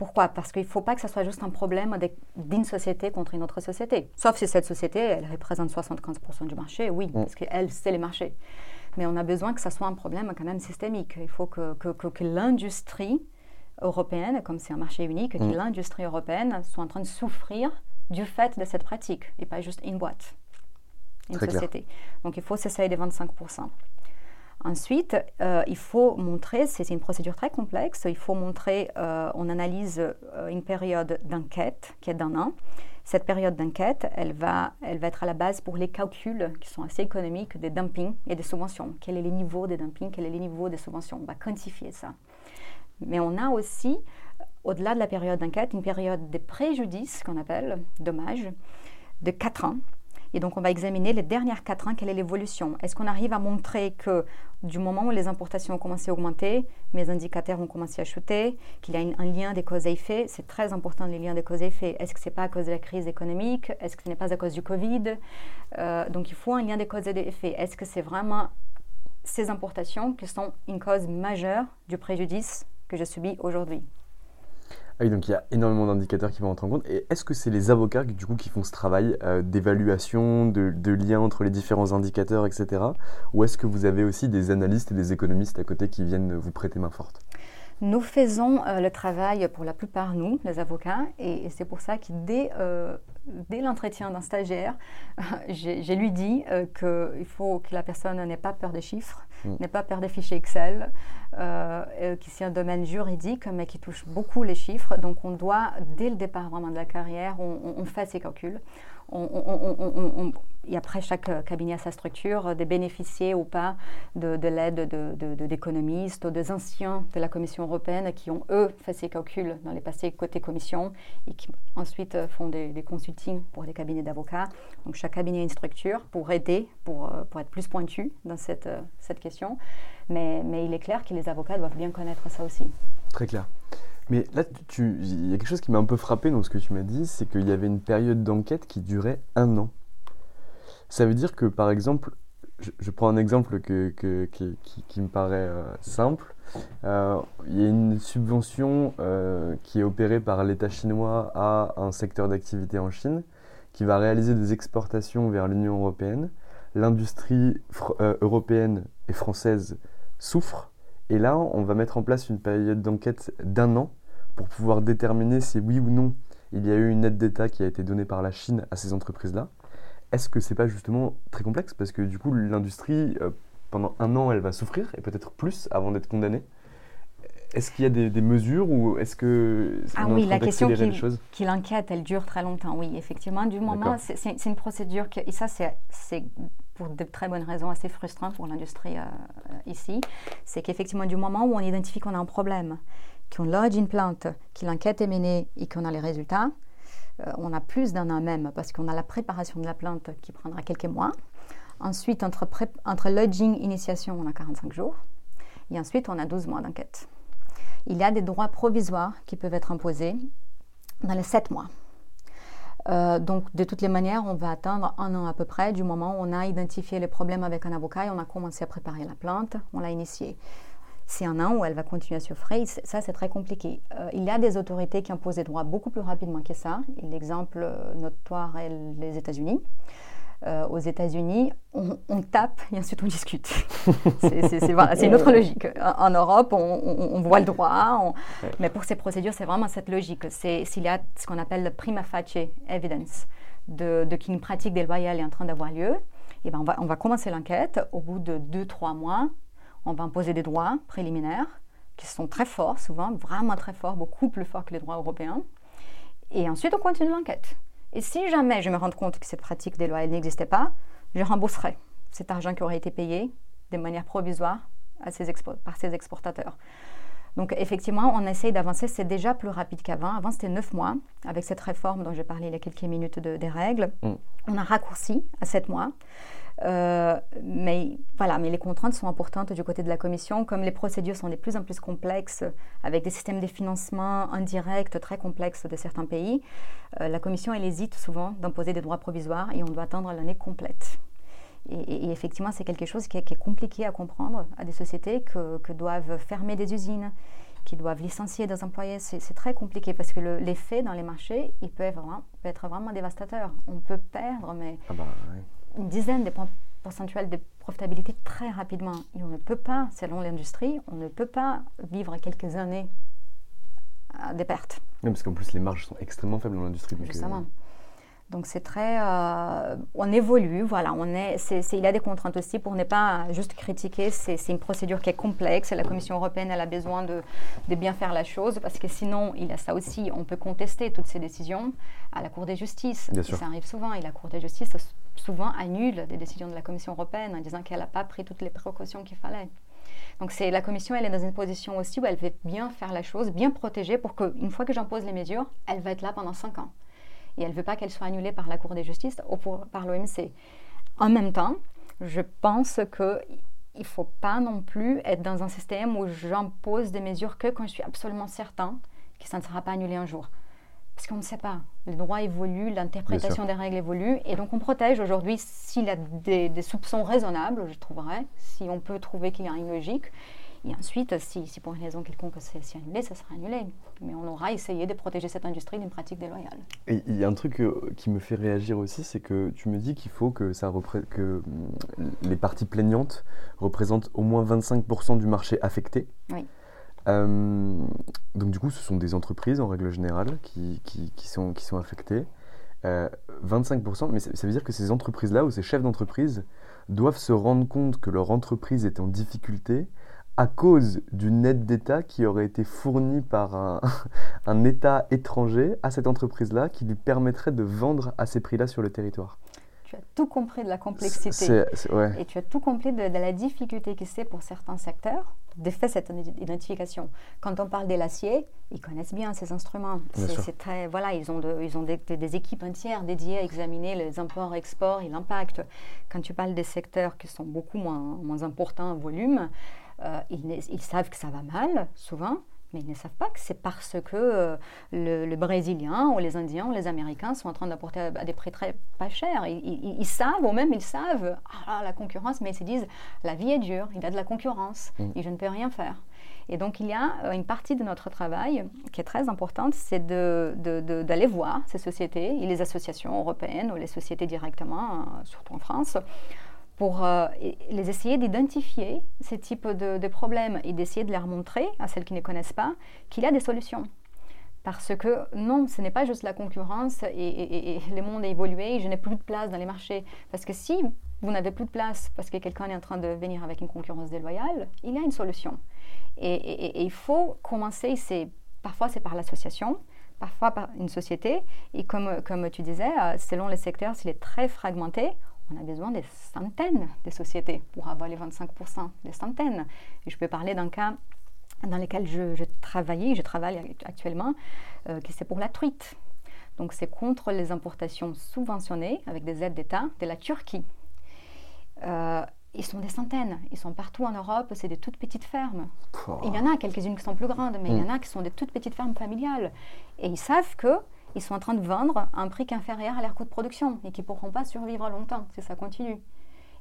Pourquoi? Parce qu'il ne faut pas que ce soit juste un problème d'une société contre une autre société. Sauf si cette société, elle représente 75% du marché, oui, mm. parce qu'elle, c'est les marchés. Mais on a besoin que ce soit un problème quand même systémique. Il faut que, que, que, l'industrie européenne, comme c'est un marché unique, que mm. l'industrie européenne soit en train de souffrir du fait de cette pratique, et pas juste une boîte, une société. Donc il faut s'essayer des 25%. Ensuite, euh, il faut montrer, c'est une procédure très complexe, il faut montrer, euh, on analyse euh, une période d'enquête qui est d'un an. Cette période d'enquête, elle va, elle va être à la base pour les calculs qui sont assez économiques des dumpings et des subventions. Quel est le niveau des dumpings, quel est le niveau des subventions? On va quantifier ça. Mais on a aussi, au-delà de la période d'enquête, une période de préjudice qu'on appelle, dommage, de 4 ans et donc, on va examiner les dernières quatre ans, quelle est l'évolution. Est-ce qu'on arrive à montrer que du moment où les importations ont commencé à augmenter, mes indicateurs ont commencé à chuter, qu'il y a un lien des causes et effets C'est très important les liens des causes et effets. Est-ce que ce n'est pas à cause de la crise économique? Est-ce que ce n'est pas à cause du Covid? Euh, Donc, il faut un lien des causes et des effets. Est-ce que c'est vraiment ces importations qui sont une cause majeure du préjudice que je subis aujourd'hui? Ah oui, donc il y a énormément d'indicateurs qui vont rentrer en compte. Et est-ce que c'est les avocats du coup, qui font ce travail euh, d'évaluation, de, de, lien entre les différents indicateurs, etc. Ou est-ce que vous avez aussi des analystes et des économistes à côté qui viennent vous prêter main forte? Nous faisons euh, le travail pour la plupart, nous, les avocats, et, c'est pour ça que dès, euh, dès l'entretien d'un stagiaire, [laughs] j'ai lui dit qu'il faut que la personne n'ait pas peur des chiffres, mm. n'ait pas peur des fichiers Excel, euh, qui c'est un domaine juridique, mais qui touche beaucoup les chiffres. Donc on doit, dès le départ vraiment de la carrière, on, fait ces calculs. Et après, chaque cabinet a sa structure, de bénéficier ou pas de, l'aide d'économistes de, ou des anciens de la Commission européenne qui ont, eux, fait ces calculs dans les passés côté Commission et qui ensuite font des, des consultings pour les cabinets d'avocats. Donc chaque cabinet a une structure pour aider, pour, pour être plus pointu dans cette, cette question. Mais, mais, il est clair que les avocats doivent bien connaître ça aussi. Très clair. Mais là, il y a quelque chose qui m'a un peu frappé dans ce que tu m'as dit, c'est qu'il y avait une période d'enquête qui durait un an. Ça veut dire que, par exemple, je, prends un exemple que, que, qui, me paraît euh, simple. Euh, il y a une subvention euh, qui est opérée par l'État chinois à un secteur d'activité en Chine qui va réaliser des exportations vers l'Union européenne. L'industrie européenne et française souffre. Et là, on va mettre en place une période d'enquête d'un an pour pouvoir déterminer si oui ou non il y a eu une aide d'État qui a été donnée par la Chine à ces entreprises-là. Est-ce que c'est pas justement très complexe? Parce que du coup, l'industrie, euh, pendant un an, elle va souffrir, et peut-être plus avant d'être condamnée. Est-ce qu'il y a des, mesures ou est-ce que ah oui, la question qui, qui l'inquiète, elle dure très longtemps. Oui, effectivement, du moment, c'est une procédure que, et ça c'est pour de très bonnes raisons assez frustrant pour l'industrie euh, ici, c'est qu'effectivement du moment où on identifie qu'on a un problème, qu'on lodge une plante, que l'enquête est menée et qu'on a les résultats, euh, on a plus d'un an même parce qu'on a la préparation de la plante qui prendra quelques mois. Ensuite, entre, lodging, initiation, on a 45 jours. Et ensuite, on a 12 mois d'enquête. Il y a des droits provisoires qui peuvent être imposés dans les 7 mois. Euh, donc, de toutes les manières, on va attendre un an à peu près du moment où on a identifié les problèmes avec un avocat et on a commencé à préparer la plainte, on l'a initiée. C'est un an où elle va continuer à s'offrir. Ça, c'est très compliqué. Euh, il y a des autorités qui imposent des droits beaucoup plus rapidement que ça. L'exemple euh, notoire est les États-Unis. Euh, aux États-Unis, on, tape et ensuite on discute. [laughs] c'est une autre logique. En, Europe, on, voit le droit, mais pour ces procédures, c'est vraiment cette logique. S'il y a ce qu'on appelle le prima facie evidence de, qu'une pratique déloyale est en train d'avoir lieu, et eh ben on, va, on va commencer l'enquête. Au bout de deux, trois mois, on va imposer des droits préliminaires qui sont très forts, souvent vraiment très forts, beaucoup plus forts que les droits européens. Et ensuite, on continue l'enquête. Et si jamais je me rends compte que cette pratique déloyale n'existait pas, je rembourserai cet argent qui aurait été payé de manière provisoire à ces par ces exportateurs. Donc effectivement, on essaye d'avancer, c'est déjà plus rapide qu'avant. Avant, c'était neuf mois. Avec cette réforme dont j'ai parlé il y a quelques minutes des règles, mm. on a raccourci à sept mois. Euh, mais voilà, mais les contraintes sont importantes du côté de la Commission, comme les procédures sont de plus en plus complexes, avec des systèmes de financement indirects très complexes de certains pays. Euh, la Commission, hésite souvent d'imposer des droits provisoires et on doit attendre l'année complète. Et, effectivement, c'est quelque chose qui est, compliqué à comprendre à des sociétés que, doivent fermer des usines, qui doivent licencier des employés. C'est très compliqué parce que l'effet dans les marchés, il peut être, vraiment dévastateur. On peut perdre, mais ah bah, une dizaine de points pourcentuels de profitabilité très rapidement. Et on ne peut pas, selon l'industrie, on ne peut pas vivre quelques années à des pertes. Oui, parce qu'en plus, les marges sont extrêmement faibles dans l'industrie. Justement. Donc c'est très, euh, on évolue, voilà, on est, il y a des contraintes aussi pour ne pas juste critiquer. C'est, une procédure qui est complexe. Et la Commission européenne, elle a besoin de, de, bien faire la chose parce que sinon, il y a ça aussi. On peut contester toutes ces décisions à la Cour des justices. Ça arrive souvent et la Cour des justices souvent annule des décisions de la Commission européenne en disant qu'elle n'a pas pris toutes les précautions qu'il fallait. Donc c'est la Commission, elle est dans une position aussi où elle veut bien faire la chose, bien protéger pour qu'une fois que j'impose les mesures, elle va être là pendant cinq ans et elle ne veut pas qu'elle soit annulée par la Cour des justice ou par l'OMC. En même temps, je pense qu'il ne faut pas non plus être dans un système où j'impose des mesures que quand je suis absolument certain que ça ne sera pas annulé un jour. Parce qu'on ne sait pas. Le droit évolue, l'interprétation des règles évolue. Et donc on protège aujourd'hui, s'il y a des, des, soupçons raisonnables, je trouverais, si on peut trouver qu'il y a une logique, et ensuite, si, pour une raison quelconque c'est annulé, ça sera annulé. Mais on aura essayé de protéger cette industrie d'une pratique déloyale. Et il y a un truc euh, qui me fait réagir aussi, c'est que tu me dis qu'il faut que, ça que mm, les parties plaignantes représentent au moins 25% du marché affecté. Oui. Euh, donc du coup, ce sont des entreprises en règle générale qui, qui, qui sont, qui sont affectées. 25%, euh, mais ça, ça veut dire que ces entreprises-là ou ces chefs d'entreprise doivent se rendre compte que leur entreprise est en difficulté à cause d'une aide d'État qui aurait été fournie par [laughs] un, État étranger à cette entreprise-là qui lui permettrait de vendre à ces prix-là sur le territoire. Tu as tout compris de la complexité et tu as tout compris de, la difficulté que c'est pour certains secteurs de faire cette identification. Quand on parle de l'acier, ils connaissent bien ces instruments. C'est très voilà, ils ont, ils ont des, équipes entières dédiées à examiner les imports, exports et l'impact. Quand tu parles des secteurs qui sont beaucoup moins, moins importants en volume, euh, ils, savent que ça va mal, souvent, mais ils ne savent pas que c'est parce que euh, le, Brésilien ou les Indiens ou les Américains sont en train d'apporter à, des prix très pas chers. Ils, savent, ou même ils savent, ah, la concurrence, mais ils se disent, la vie est dure, il y a de la concurrence mm. et je ne peux rien faire. Et donc il y a euh, une partie de notre travail qui est très importante, c'est d'aller de, voir ces sociétés et les associations européennes ou les sociétés directement, surtout en France, pour euh, les essayer d'identifier ces types de, problèmes et d'essayer de leur montrer à celles qui ne connaissent pas qu'il y a des solutions. Parce que non, ce n'est pas juste la concurrence et, le monde a évolué et je n'ai plus de place dans les marchés. Parce que si vous n'avez plus de place parce que quelqu'un est en train de venir avec une concurrence déloyale, il y a une solution. Et, il faut commencer, parfois c'est par l'association, parfois par une société. Et comme, comme tu disais, euh, selon les secteurs, s'il est très fragmenté, on a besoin des centaines de sociétés pour avoir les 25%, des centaines. Et je peux parler d'un cas dans lequel je, je travaillais, je travaille actuellement, euh, qui c'est pour la truite. Donc c'est contre les importations subventionnées avec des aides d'État de la Turquie. ils sont des centaines, ils sont partout en Europe, c'est des toutes petites fermes. Il y en a quelques-unes qui sont plus grandes, mais il y en a qui sont des toutes petites fermes familiales. Et ils savent qu'ils sont en train de vendre à un prix inférieur à leur coût de production et qu'ils ne pourront pas survivre longtemps. Si ça continue.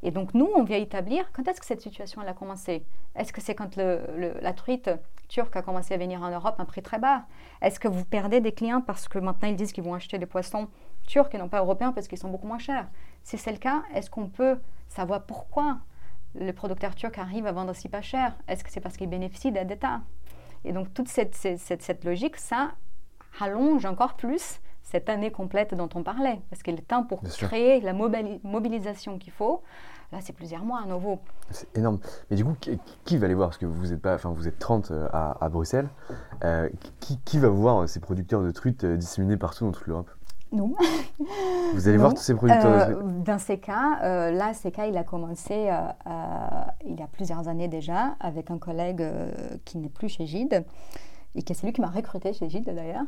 Et donc nous, on vient établir quand est-ce que cette situation a commencé? Est-ce que c'est quand la truite turque a commencé à venir en Europe à un prix très bas? Est-ce que vous perdez des clients parce que maintenant ils disent qu'ils vont acheter des poissons turcs et non pas européens parce qu'ils sont beaucoup moins chers? Si c'est le cas, est-ce qu'on peut savoir pourquoi le producteur turc arrive à vendre si pas cher? Est-ce que c'est parce qu'il bénéficie d'aide d'État? Et donc toute cette logique, ça allonge encore plus cette année complète dont on parlait, parce qu'il est temps pour créer la mobilisation qu'il faut. Là, c'est plusieurs mois à nouveau. C'est énorme. Mais du coup, qui, va les voir? Parce que vous êtes, pas, enfin, vous êtes 30 euh, à, Bruxelles. Euh, qui, qui, va voir ces producteurs de truites euh, disséminés partout dans toute l'Europe? Nous. [laughs] Vous allez voir tous ces producteurs de truites? Dans ces cas, là, ces cas, il a commencé il y a plusieurs années déjà avec un collègue qui n'est plus chez Gide et qui est celui qui m'a recruté chez Gide d'ailleurs.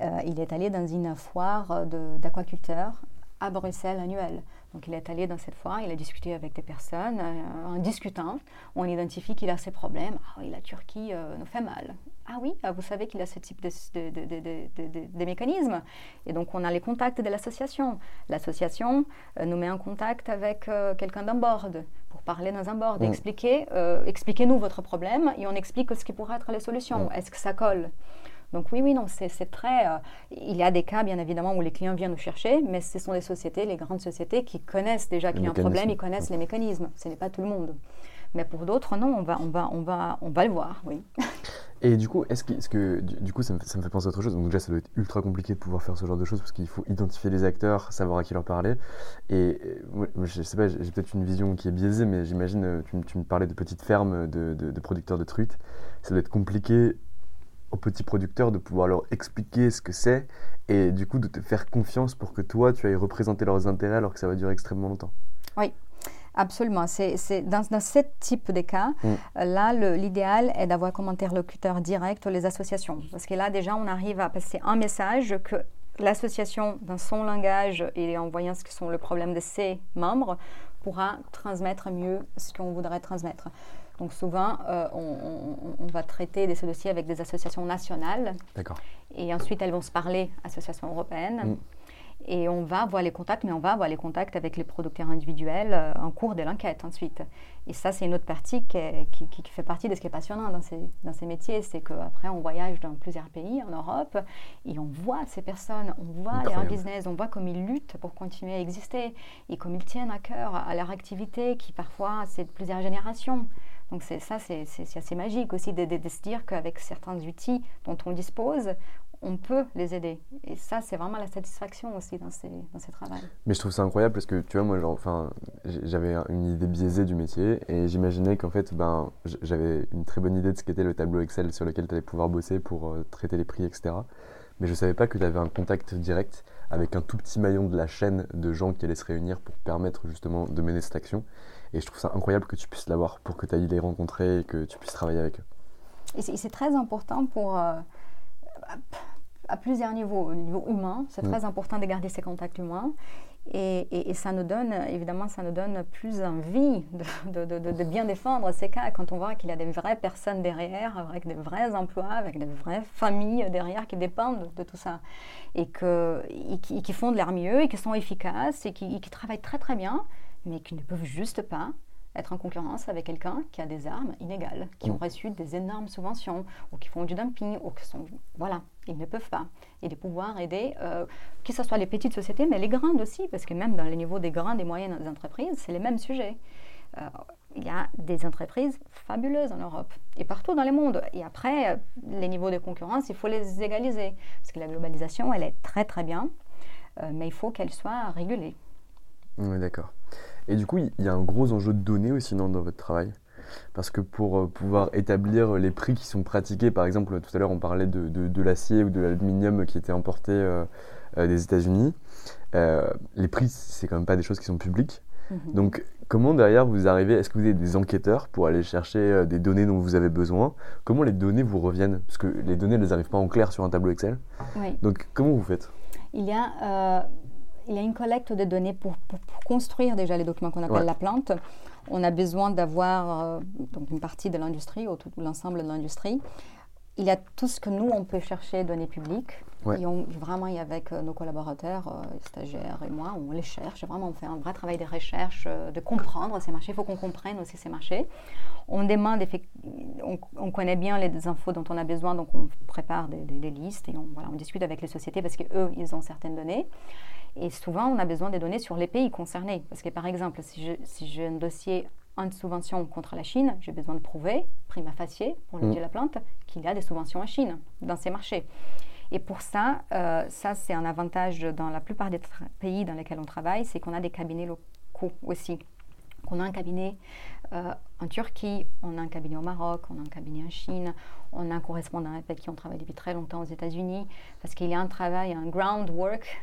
Euh, il est allé dans une foire d'aquaculteurs à Bruxelles annuelle. Donc il est allé dans cette foire, il a discuté avec des personnes. Euh, en discutant, on identifie qu'il a ces problèmes. Ah oui, la Turquie euh, nous fait mal. Ah oui, ah, vous savez qu'il a ce type de, mécanismes. Et donc on a les contacts de l'association. L'association nous met en contact avec quelqu'un d'un board parler dans un board, mm. expliquer, expliquez-nous votre problème et on explique ce qui pourrait être les solutions. Mm. Est-ce que ça colle? Donc oui, oui, non, c'est très... Euh, il y a des cas, bien évidemment, où les clients viennent nous chercher, mais ce sont des sociétés, les grandes sociétés, qui connaissent déjà qu'il y a un problème, ils connaissent les mécanismes. Ce n'est pas tout le monde. Mais pour d'autres, non, on va, on, va, on, va, on va le voir, oui. Et du coup, est-ce que, est que, du coup, ça me, ça me, fait penser à autre chose. Donc déjà, ça doit être ultra compliqué de pouvoir faire ce genre de choses parce qu'il faut identifier les acteurs, savoir à qui leur parler. Et je sais pas, j'ai peut-être une vision qui est biaisée, mais j'imagine, euh, tu, tu, me parlais de petites fermes de, de, de producteurs de truites. Ça doit être compliqué aux petits producteurs de pouvoir leur expliquer ce que c'est et du coup de te faire confiance pour que toi tu ailles représenter leurs intérêts alors que ça va durer extrêmement longtemps. Oui. Absolument. C'est, dans, dans, ce type de cas, mm. là, l'idéal est d'avoir comme interlocuteur direct les associations. Parce que là, déjà, on arrive à passer un message que l'association, dans son langage et en voyant ce que sont le problème de ses membres, pourra transmettre mieux ce qu'on voudrait transmettre. Donc souvent, euh, on, va traiter de ces dossiers avec des associations nationales. D'accord. Et ensuite, elles vont se parler, associations européennes. Mm. Et on va avoir les contacts, mais on va avoir les contacts avec les producteurs individuels euh, en cours de l'enquête ensuite. Et ça, c'est une autre partie qui, qui, fait partie de ce qui est passionnant dans ces, dans ces métiers. C'est qu'après, on voyage dans plusieurs pays en Europe et on voit ces personnes, on voit leur business, on voit comme ils luttent pour continuer à exister et comme ils tiennent à cœur à leur activité qui parfois, c'est de plusieurs générations. Donc ça, c'est assez magique aussi de, se dire qu'avec certains outils dont on dispose, on peut les aider. Et ça, c'est vraiment la satisfaction aussi dans ces, dans ces travaux. Mais je trouve ça incroyable parce que, tu vois, moi, enfin, j'avais une idée biaisée du métier et j'imaginais qu'en fait, ben, j'avais une très bonne idée de ce qu'était le tableau Excel sur lequel tu allais pouvoir bosser pour euh, traiter les prix, etc. Mais je ne savais pas que tu avais un contact direct avec un tout petit maillon de la chaîne de gens qui allaient se réunir pour permettre justement de mener cette action. Et je trouve ça incroyable que tu puisses l'avoir pour que tu ailles les rencontrer et que tu puisses travailler avec eux. Et c'est très important pour, euh, à, plusieurs niveaux. Au niveau humain, c'est très important de garder ces contacts humains. Et, et, ça nous donne, évidemment, ça nous donne plus envie de, de, de, bien défendre ces cas quand on voit qu'il y a des vraies personnes derrière, avec des vrais emplois, avec des vraies familles derrière qui dépendent de tout ça. Et, que, qui font de leur mieux et qui sont efficaces et qui, qui travaillent très très bien mais qui ne peuvent juste pas être en concurrence avec quelqu'un qui a des armes inégales, qui mm. ont reçu des énormes subventions, ou qui font du dumping, ou qui sont... Voilà, ils ne peuvent pas. Et de pouvoir aider, euh, que ce soit les petites sociétés, mais les grandes aussi, parce que même dans les niveaux des grandes et moyennes entreprises, c'est les mêmes sujets. Euh, il y a des entreprises fabuleuses en Europe et partout dans le monde. Et après, euh, les niveaux de concurrence, il faut les égaliser. Parce que la globalisation, elle est très très bien, mais il faut qu'elle soit régulée. Oui, d'accord. Et du coup, il y a un gros enjeu de données aussi dans, votre travail? Parce que pour euh, pouvoir établir les prix qui sont pratiqués, par exemple, tout à l'heure on parlait de, de, l'acier ou de l'aluminium qui était importé euh, euh, des États-Unis, les prix, c'est quand même pas des choses qui sont publiques. Mhm. Donc, comment derrière vous arrivez Est-ce que vous avez des enquêteurs pour aller chercher des données dont vous avez besoin? Comment les données vous reviennent? Parce que les données, elles n'arrivent pas en clair sur un tableau Excel. Oui. Donc, comment vous faites? Il y a il y a une collecte de données pour, construire déjà les documents qu'on appelle la plante. On a besoin d'avoir euh, donc une partie de l'industrie ou tout l'ensemble de l'industrie. Il y a tout ce que nous, on peut chercher, données publiques. Et on, vraiment, avec euh, nos collaborateurs, euh, stagiaires et moi, on les cherche. Vraiment, on fait un vrai travail de recherche, de comprendre ces marchés. Il faut qu'on comprenne aussi ces marchés. On demande, on, on, connaît bien les infos dont on a besoin, donc on prépare des, des listes et on, voilà, on discute avec les sociétés parce qu'eux, ils ont certaines données. Et souvent, on a besoin des données sur les pays concernés. Parce que, par exemple, si j'ai un dossier en subvention contre la Chine, j'ai besoin de prouver, prima facie, pour le mm. de la plante, qu'il y a des subventions en Chine, dans ces marchés. Et pour ça, euh, ça c'est un avantage dans la plupart des pays dans lesquels on travaille, c'est qu'on a des cabinets locaux aussi. On a un cabinet euh, en Turquie, on a un cabinet au Maroc, on a un cabinet en Chine, on a un correspondant avec qui on travaille depuis très longtemps aux États-Unis, parce qu'il y a un travail, un groundwork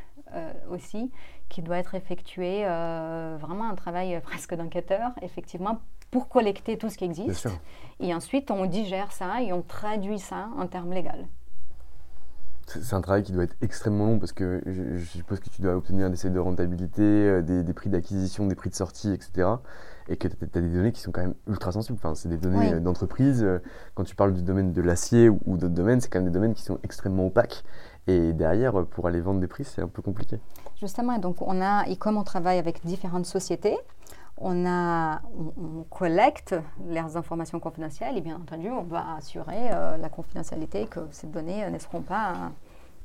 aussi, qui doit être effectué, euh, vraiment un travail [laughs] presque d'enquêteur, effectivement, pour collecter tout ce qui existe. Et ensuite, on digère ça et on traduit ça en termes légaux. C'est un travail qui doit être extrêmement long parce que je, suppose que tu dois obtenir des seuils de rentabilité, euh, des, prix d'acquisition, des prix de sortie, etc. Et que tu as, des données qui sont quand même ultra sensibles. Enfin, c'est des données d'entreprise. Quand tu parles du domaine de l'acier ou, ou d'autres domaines, c'est quand même des domaines qui sont extrêmement opaques. Et derrière, pour aller vendre des prix, c'est un peu compliqué. Justement, donc on a, et comme on travaille avec différentes sociétés, on, a, on, collecte leurs informations confidentielles et bien entendu, on va assurer euh, la confidentialité que ces données ne seront pas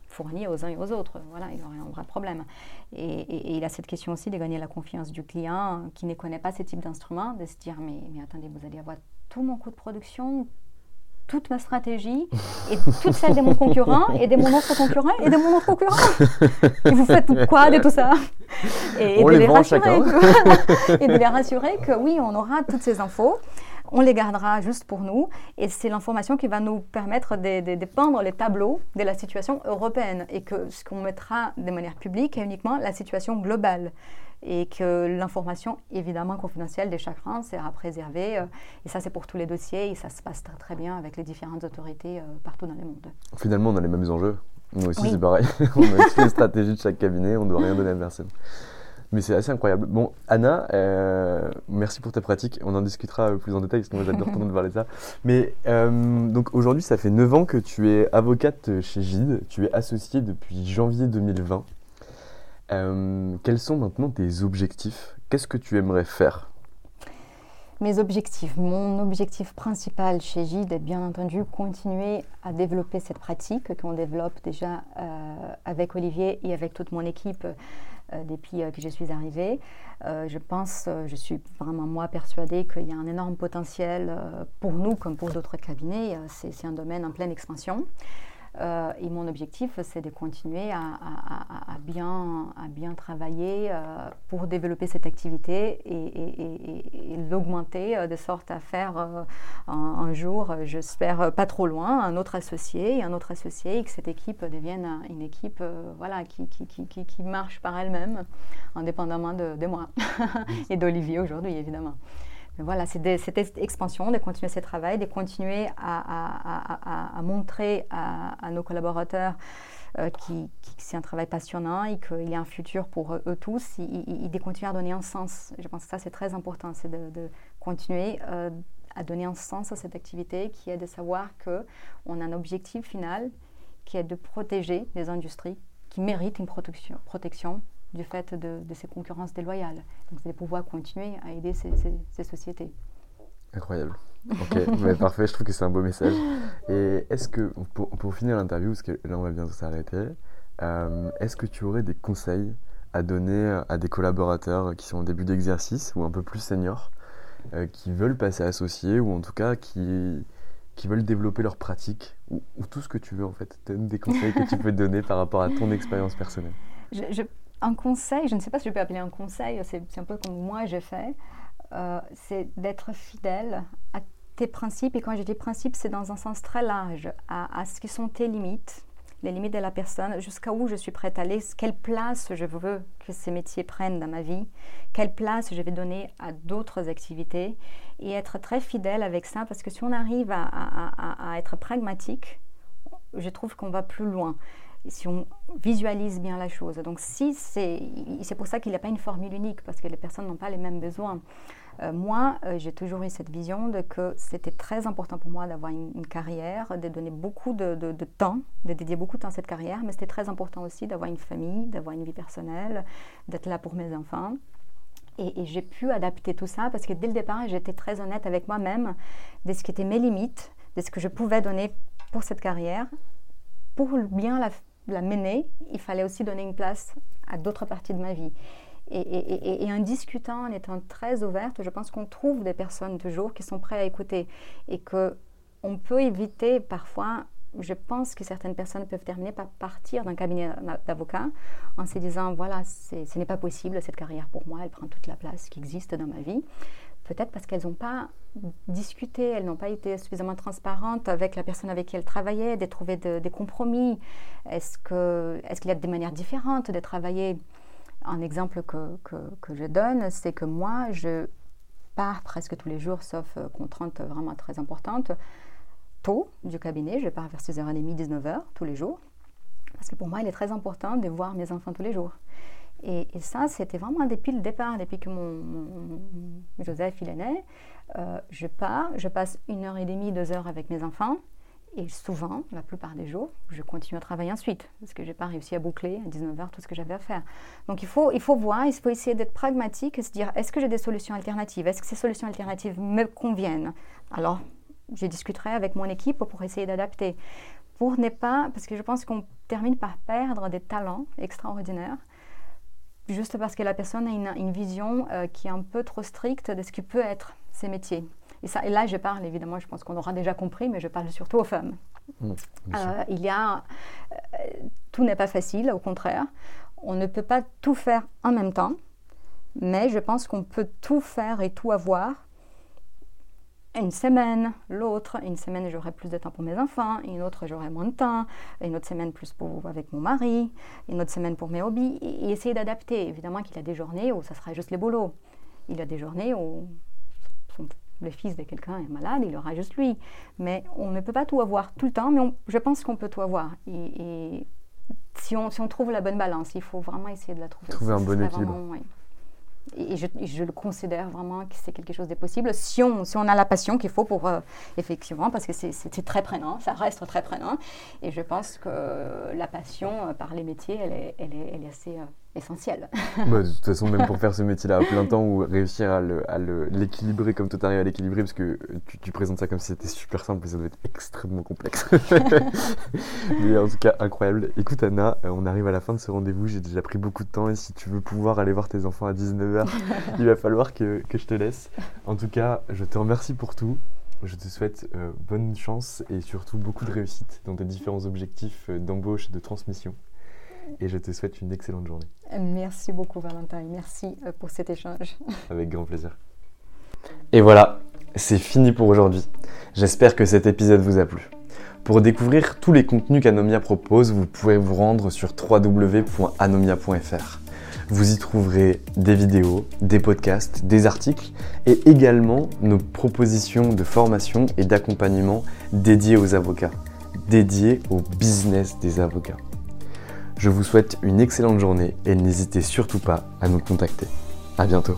fournies aux uns et aux autres. Voilà, il y aurait un vrai problème. Et, il a cette question aussi de gagner la confiance du client qui ne connaît pas ce type d'instrument, de se dire mais attendez, vous allez avoir tout mon coût de production, toute ma stratégie et toute celle de mon concurrent et de mon autre concurrent et de mon autre concurrent. Et vous faites quoi de tout ça? Et, de les, rassurer [laughs] et de les rassurer que oui, on aura toutes ces infos. On les gardera juste pour nous et c'est l'information qui va nous permettre de, de, peindre les tableaux de la situation européenne et que ce qu'on mettra de manière publique est uniquement la situation globale et que l'information, évidemment confidentielle des chagrins, sera préservée. Euh, et ça, c'est pour tous les dossiers et ça se passe très, très bien avec les différentes autorités euh, partout dans le monde. Finalement, on a les mêmes enjeux. Nous aussi, c'est pareil. [laughs] on a toutes les stratégies de chaque cabinet, on ne doit rien donner à personne. Mais c'est assez incroyable. Bon, Anna, euh, merci pour ta pratique. On en discutera plus en détail parce que moi j'adore de parler de ça. Mais donc aujourd'hui, ça fait 9 ans que tu es avocate chez Gide. Tu es associée depuis janvier 2020. Euh, quels sont maintenant tes objectifs? Qu'est-ce que tu aimerais faire? Mes objectifs. Mon objectif principal chez Gide est bien entendu continuer à développer cette pratique qu'on développe déjà euh, avec Olivier et avec toute mon équipe euh, depuis que je suis arrivée. je pense, je suis vraiment moi persuadée qu'il y a un énorme potentiel pour nous comme pour d'autres cabinets. C'est un domaine en pleine expansion. Euh, et mon objectif, c'est de continuer à, bien, à bien travailler euh, pour développer cette activité et, l'augmenter euh, de sorte à faire un, jour, j'espère pas trop loin, un autre associé un autre associé et que cette équipe devienne une équipe voilà, qui, qui, qui, qui, marche par elle-même, indépendamment de, de moi. [laughs] Et d'Olivier aujourd'hui, évidemment voilà, c'est cette expansion, de continuer ce travail, de continuer à, montrer à, nos collaborateurs euh, qui, c'est un travail passionnant et qu'il y a un futur pour eux, tous, et, de continuer à donner un sens. Je pense que ça, c'est très important, c'est de, continuer euh, à donner un sens à cette activité qui est de savoir qu'on a un objectif final qui est de protéger les industries qui méritent une protection du fait de, ces concurrences déloyales. Donc, c'est de pouvoir continuer à aider ces, sociétés. Incroyable. Ok, [laughs] parfait, je trouve que c'est un beau message. Et est-ce que, pour, finir l'interview, parce que là on va bientôt s'arrêter, euh, est-ce que tu aurais des conseils à donner à des collaborateurs qui sont au début d'exercice ou un peu plus seniors, euh, qui veulent passer associés ou en tout cas qui, qui veulent développer leur pratique ou, tout ce que tu veux en fait? Donne des conseils que tu peux donner par rapport à ton expérience personnelle. je, un conseil, je ne sais pas si je peux appeler un conseil, c'est un peu comme moi j'ai fait, euh, c'est d'être fidèle à tes principes. Et quand je dis principes, c'est dans un sens très large, à, ce qui sont tes limites, les limites de la personne, jusqu'à où je suis prête à aller, quelle place je veux que ces métiers prennent dans ma vie, quelle place je vais donner à d'autres activités, et être très fidèle avec ça, parce que si on arrive à, à être pragmatique, je trouve qu'on va plus loin si on visualise bien la chose. Donc si c'est, pour ça qu'il n'y a pas une formule unique, parce que les personnes n'ont pas les mêmes besoins. Euh, moi, euh, j'ai toujours eu cette vision de que c'était très important pour moi d'avoir une, carrière, de donner beaucoup de, temps, de dédier beaucoup de temps à cette carrière, mais c'était très important aussi d'avoir une famille, d'avoir une vie personnelle, d'être là pour mes enfants. Et, j'ai pu adapter tout ça parce que dès le départ, j'étais très honnête avec moi-même de ce qui étaient mes limites, de ce que je pouvais donner pour cette carrière. Pour bien la, la mener, il fallait aussi donner une place à d'autres parties de ma vie. Et, en discutant, en étant très ouverte, je pense qu'on trouve des personnes toujours qui sont prêtes à écouter et que on peut éviter parfois. Je pense que certaines personnes peuvent terminer par partir d'un cabinet d'avocat en se disant voilà, ce n'est pas possible cette carrière pour moi, elle prend toute la place qui existe dans ma vie. Peut-être parce qu'elles n'ont pas discuté, elles n'ont pas été suffisamment transparentes avec la personne avec qui elles travaillaient, de trouver des compromis. Est-ce qu'il y a des manières différentes de travailler? Un exemple que, je donne, c'est que moi, je pars presque tous les jours, sauf euh, contrainte vraiment très importante, tôt du cabinet. Je pars vers 6h30, 19h tous les jours. Parce que pour moi, il est très important de voir mes enfants tous les jours. Et, ça, c'était vraiment depuis le départ, depuis que mon, Joseph il est né. Euh, je pars, je passe une heure et demie, deux heures avec mes enfants. Et souvent, la plupart des jours, je continue à travailler ensuite, parce que je n'ai pas réussi à boucler à 19h tout ce que j'avais à faire. Donc il faut, il faut voir, il faut essayer d'être pragmatique et se dire, est-ce que j'ai des solutions alternatives? Est-ce que ces solutions alternatives me conviennent? Alors, je discuterai avec mon équipe pour essayer d'adapter. Pour ne pas, parce que je pense qu'on termine par perdre des talents extraordinaires, juste parce que la personne a une, vision euh, qui est un peu trop stricte de ce qui peut être ces métiers. Et, ça, et là, je parle évidemment, je pense qu'on aura déjà compris, mais je parle surtout aux femmes. Mmh, euh, il y a, euh, tout n'est pas facile, au contraire. On ne peut pas tout faire en même temps, mais je pense qu'on peut tout faire et tout avoir. Une semaine, l'autre, une semaine j'aurai plus de temps pour mes enfants, une autre j'aurai moins de temps, une autre semaine plus pour, avec mon mari, une autre semaine pour mes hobbies, et, essayer d'adapter. Évidemment qu'il y a des journées où ça sera juste les boulots. Il y a des journées où le fils de quelqu'un est malade, il aura juste lui. Mais on ne peut pas tout avoir tout le temps, mais je pense qu'on peut tout avoir. Et, si, on, si, on, trouve la bonne balance, il faut vraiment essayer de la trouver. Trouver un bon équilibre. Et je, le considère vraiment que c'est quelque chose de possible si on, si on a la passion qu'il faut pour, euh, effectivement, parce que c'est très prenant, ça reste très prenant. Et je pense que la passion euh, par les métiers, elle est, elle est, elle est assez euh, essentiel. Bah, de toute façon, même pour faire ce métier-là à plein temps ou réussir à l'équilibrer comme toi t'arrives à l'équilibrer, parce que tu, présentes ça comme si c'était super simple, mais ça doit être extrêmement complexe. [laughs] mais en tout cas, incroyable. Écoute Anna, euh, on arrive à la fin de ce rendez-vous, j'ai déjà pris beaucoup de temps et si tu veux pouvoir aller voir tes enfants à 19h, [laughs] il va falloir que, que, je te laisse. En tout cas, je te remercie pour tout. Je te souhaite euh, bonne chance et surtout beaucoup de réussite dans tes différents objectifs euh, d'embauche et de transmission et je te souhaite une excellente journée. Merci beaucoup Valentin, merci euh, pour cet échange. [laughs] Avec grand plaisir. Et voilà, c'est fini pour aujourd'hui. J'espère que cet épisode vous a plu. Pour découvrir tous les contenus qu'Anomia propose, vous pouvez vous rendre sur www.anomia.fr. Vous y trouverez des vidéos, des podcasts, des articles et également nos propositions de formation et d'accompagnement dédiées aux avocats, dédiées au business des avocats. Je vous souhaite une excellente journée et n'hésitez surtout pas à nous contacter. À bientôt.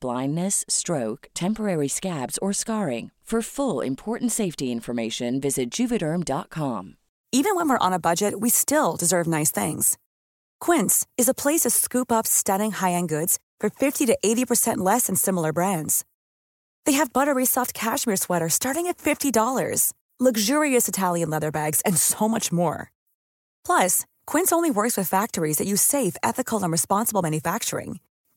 blindness, stroke, temporary scabs, or scarring. For full important safety information, visit juvederm.com. Even when we're on a budget, we still deserve nice things. Quince is a place to scoop up stunning high-end goods for 50 to 80% less than similar brands. They have buttery soft cashmere sweaters starting at $50, luxurious Italian leather bags, and so much more. Plus, Quince only works with factories that use safe, ethical, and responsible manufacturing.